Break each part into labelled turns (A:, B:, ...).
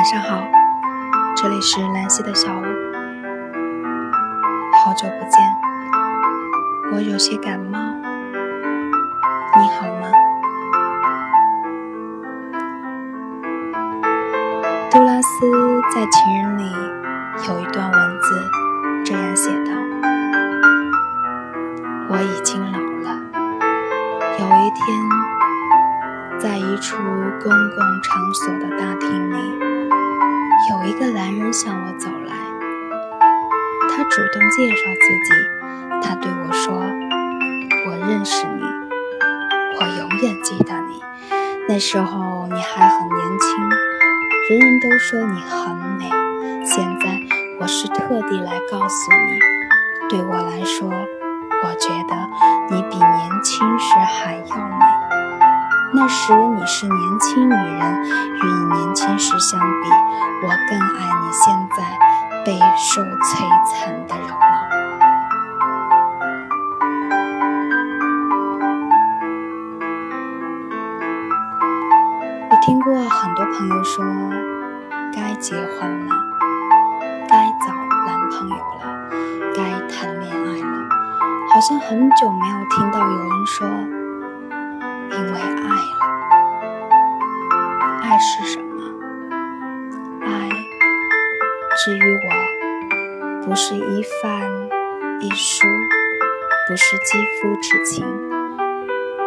A: 晚上好，这里是兰溪的小屋。好久不见，我有些感冒，你好吗？杜拉斯在《情人》里有一段文字这样写道：“我已经老了，有一天，在一处公共场所的大厅里。”有一个男人向我走来，他主动介绍自己。他对我说：“我认识你，我永远记得你。那时候你还很年轻，人人都说你很美。现在我是特地来告诉你，对我来说，我觉得你比年轻时还要美。那时你是年轻女人，与你年轻时相比。”我更爱你现在备受摧残的容貌。我听过很多朋友说，该结婚了，该找男朋友了，该谈恋爱了，好像很久没有听到有人说，不是一饭一书，不是肌肤之情，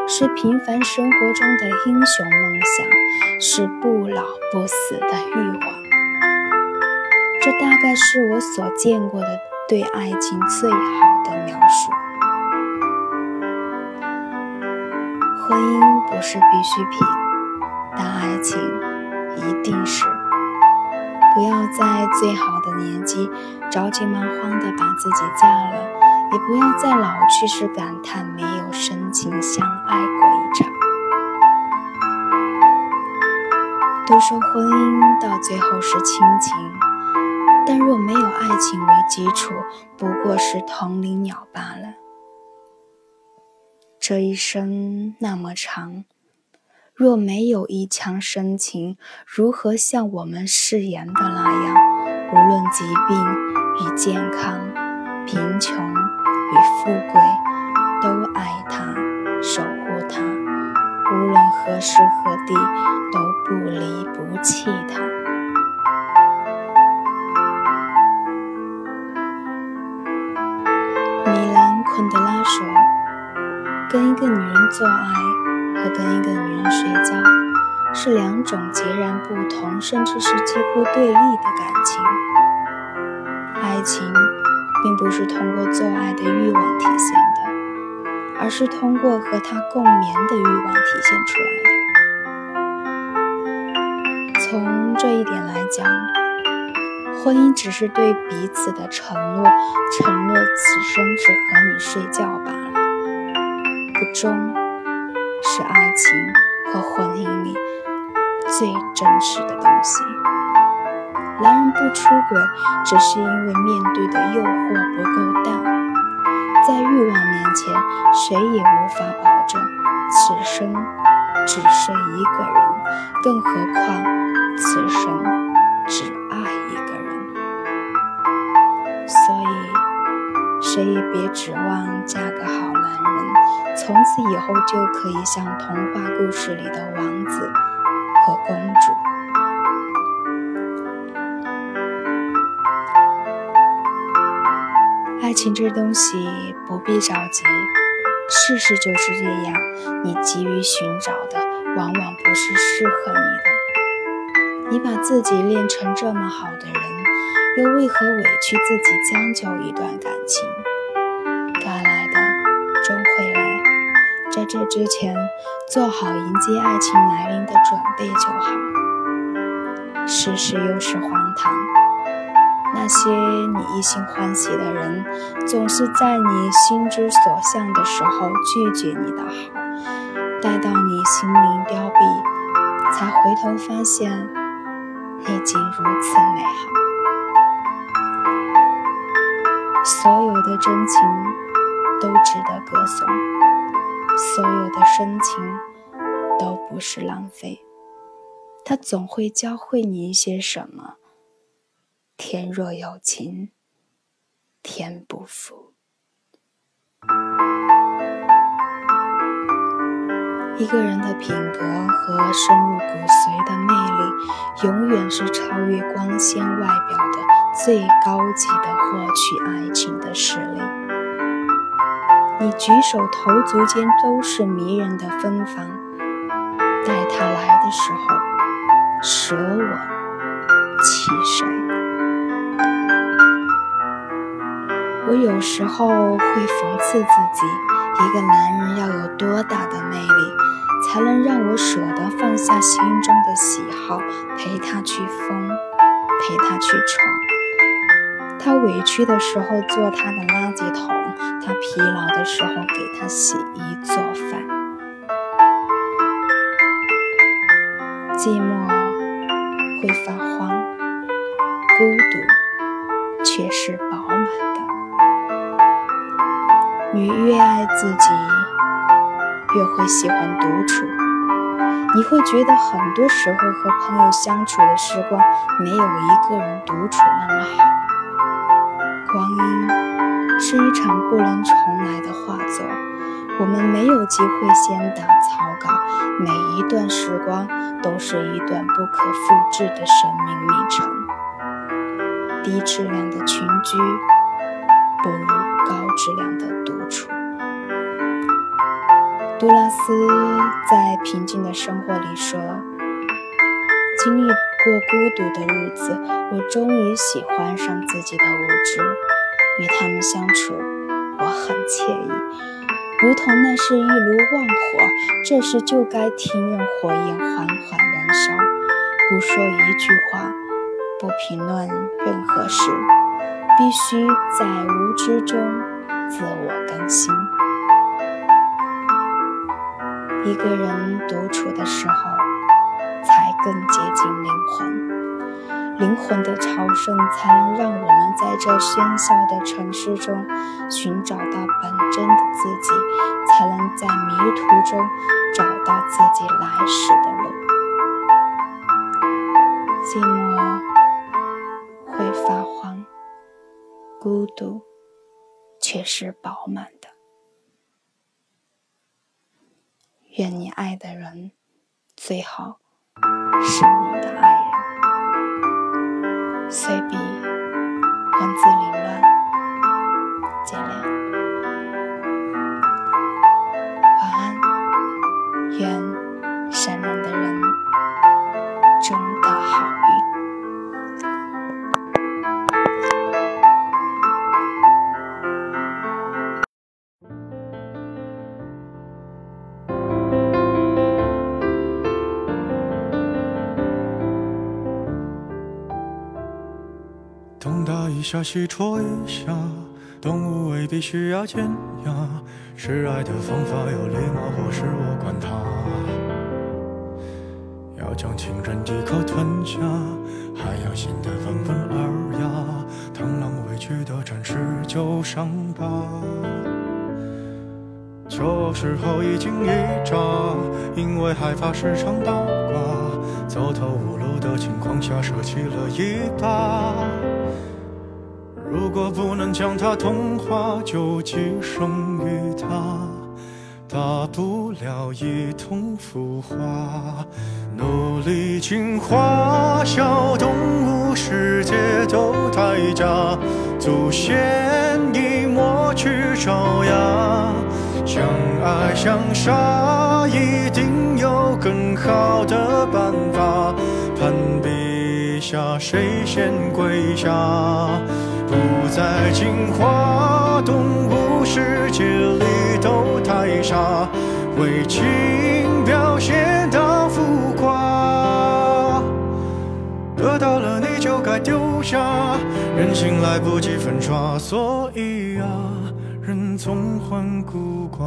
A: 是平凡生活中的英雄梦想，是不老不死的欲望。这大概是我所见过的对爱情最好的描述。婚姻不是必需品，但爱情一定是。不要在最好的年纪着急忙慌地把自己嫁了，也不要在老去时感叹没有深情相爱过一场。都说婚姻到最后是亲情，但若没有爱情为基础，不过是同林鸟罢了。这一生那么长。若没有一腔深情，如何像我们誓言的那样，无论疾病与健康、贫穷与富贵，都爱他、守护他；无论何时何地，都不离不弃他。米兰昆德拉说：“跟一个女人做爱。”和跟一个女人睡觉是两种截然不同，甚至是几乎对立的感情。爱情并不是通过做爱的欲望体现的，而是通过和他共眠的欲望体现出来的。从这一点来讲，婚姻只是对彼此的承诺，承诺此生只和你睡觉罢了，不忠。是爱情和婚姻里最真实的东西。男人不出轨，只是因为面对的诱惑不够大。在欲望面前，谁也无法保证此生只睡一个人，更何况此生只爱一个人。所以，谁也别指望嫁个好。从此以后就可以像童话故事里的王子和公主。爱情这东西不必着急，事实就是这样。你急于寻找的，往往不是适合你的。你把自己练成这么好的人，又为何委屈自己将就一段感情？该来的终会来在这之前，做好迎接爱情来临的准备就好。世事又是荒唐，那些你一心欢喜的人，总是在你心之所向的时候拒绝你的好，待到你心灵凋敝，才回头发现已经如此美好。所有的真情都值得歌颂。所有的深情都不是浪费。它总会教会你一些什么。天若有情，天不负。一个人的品格和深入骨髓的魅力，永远是超越光鲜外表的最高级的获取爱情的实力。你举手投足间都是迷人的芬芳，待他来的时候，舍我其谁？我有时候会讽刺自己，一个男人要有多大的魅力，才能让我舍得放下心中的喜好，陪他去疯，陪他去闯。他委屈的时候做他的垃圾桶，他疲劳的时候给他洗衣做饭。寂寞会发慌，孤独却是饱满的。你越爱自己，越会喜欢独处。你会觉得很多时候和朋友相处的时光，没有一个人独处那么好。光阴是一场不能重来的画作，我们没有机会先打草稿。每一段时光都是一段不可复制的生命历程。低质量的群居，不如高质量的独处。杜拉斯在《平静的生活》里说：“经历过孤独的日子，我终于喜欢上自己的无知。与他们相处，我很惬意，如同那是一炉旺火，这时就该听任火焰缓缓燃烧，不说一句话，不评论任何事，必须在无知中自我更新。”一个人独处的时候，更接近灵魂。灵魂的朝圣，才能让我们在这喧嚣的城市中寻找到本真的自己，才能在迷途中找到自己来时的路。寂寞会发慌，孤独却是饱满的。愿你爱的人最好是你的爱东打一
B: 下西戳一下，动物未必需要尖牙，示爱的方法有礼貌或是我管他。要将情人一口吞下，还要显得温文尔雅，螳螂委屈的展示旧伤疤。这时候一惊一乍，因为害怕时常倒挂，走投无路的情况下舍弃了一把。如果不能将它同化，就寄生于它，大不了一同腐化。努力进化，小动物世界都太假，祖先已抹去爪牙。相爱相杀，一定有更好的办法。攀比下，谁先跪下？不再进化，动物世界里都太傻，为情表现到浮夸。得到了你就该丢下，人心来不及粉刷，所以啊，人总患孤寡。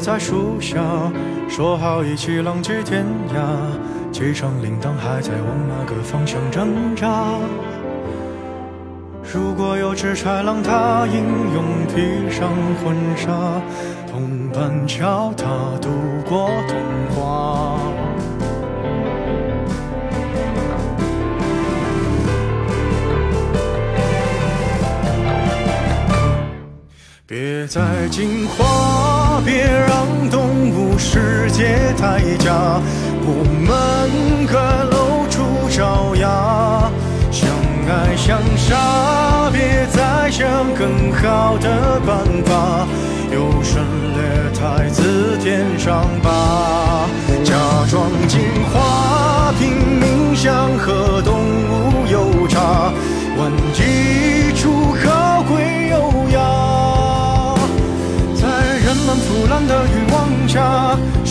B: 在树下，说好一起浪迹天涯，机场铃铛还在往那个方向挣扎。如果有只豺狼，它英勇披上婚纱，同伴教他度过童话。别再进化，别让动物世界太假，我们该露出爪牙，相爱相杀，别再想更好的办法，优胜劣汰自天上拔，假装进化，拼命想和动物有差，万一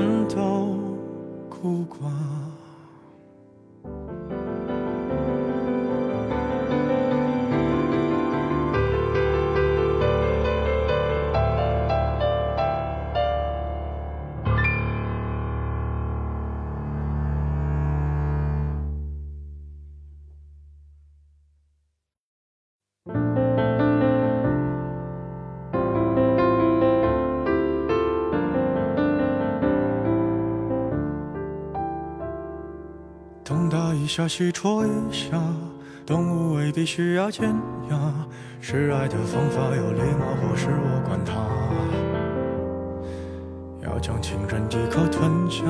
B: 们都下西戳一下，动物未必需要尖牙，示爱的方法有礼貌或是我管他。要将情人一口吞下，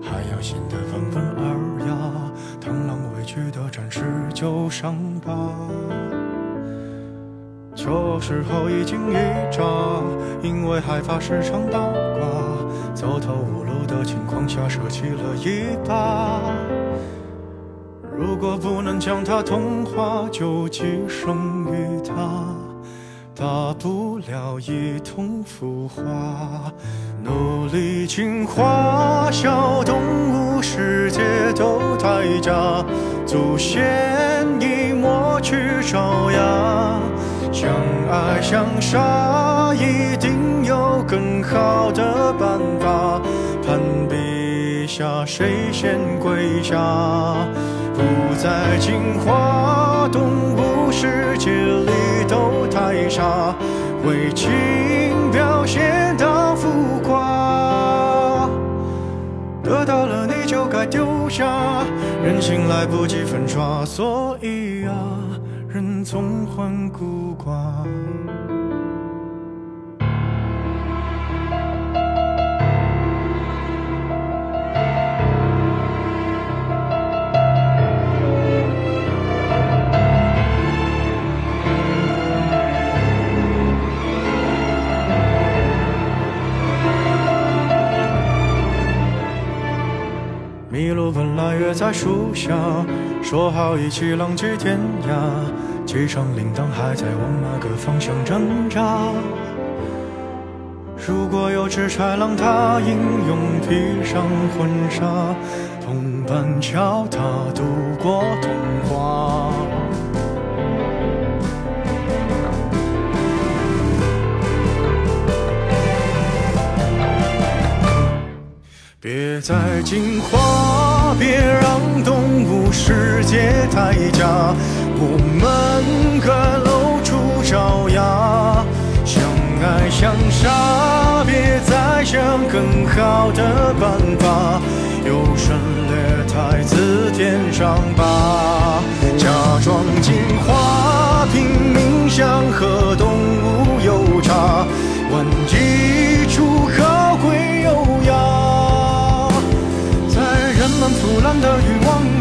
B: 还要显得温文尔雅，螳螂委屈的展示旧伤疤。旧时候一惊一乍，因为害怕时常倒挂，走投无路的情况下舍弃了一把。如果不能将它同化，就寄生于它，大不了一同腐化。努力进化，小动物世界都太假，祖先已抹去爪牙。相爱相杀，一定有更好的办法。攀比下，谁先跪下？在进化，动物世界里都太傻，为情表现到浮夸。得到了你就该丢下，人性来不及粉刷，所以啊，人总患孤寡。在树下说好一起浪迹天涯，机场铃铛还在往那个方向挣扎。如果有只豺狼，它英勇披上婚纱，同伴教它度过童话。别再进化，别让动物世界太假，我们该露出爪牙，相爱相杀，别再想更好的办法，优胜劣汰自天上拔，假装进化，拼命想和动物有差，万一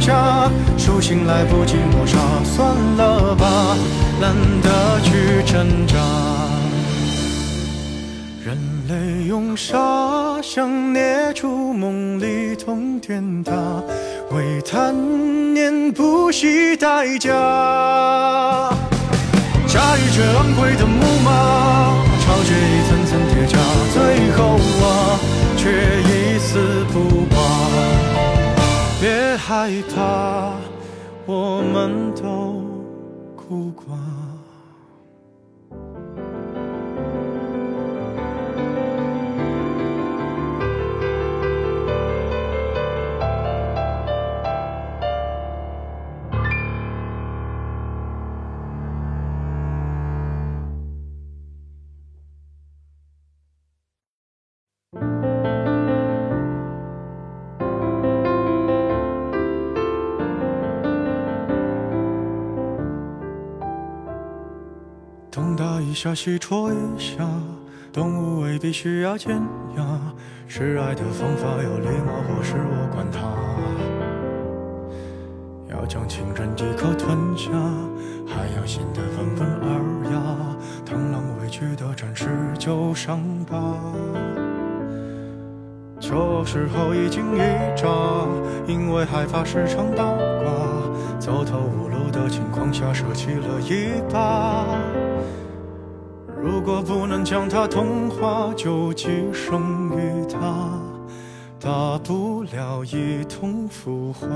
B: 下，手心来不及抹杀，算了吧，懒得去挣扎。人类。用沙想捏出梦里通天塔，为贪念不惜代价。驾驭着昂贵的木马，超越一层层叠加，最后啊，却一丝不。害怕，我们都下，西戳一下，动物未必需要尖牙。示爱的方法有礼貌，或是我管它。要将情人一口吞下，还要显得温文尔雅。螳螂委屈的展示旧伤疤。旧时候一惊一乍，因为害怕时常倒挂，走投无路的情况下舍弃了一把。如果不能将它同化，就寄生于它，大不了一同腐化。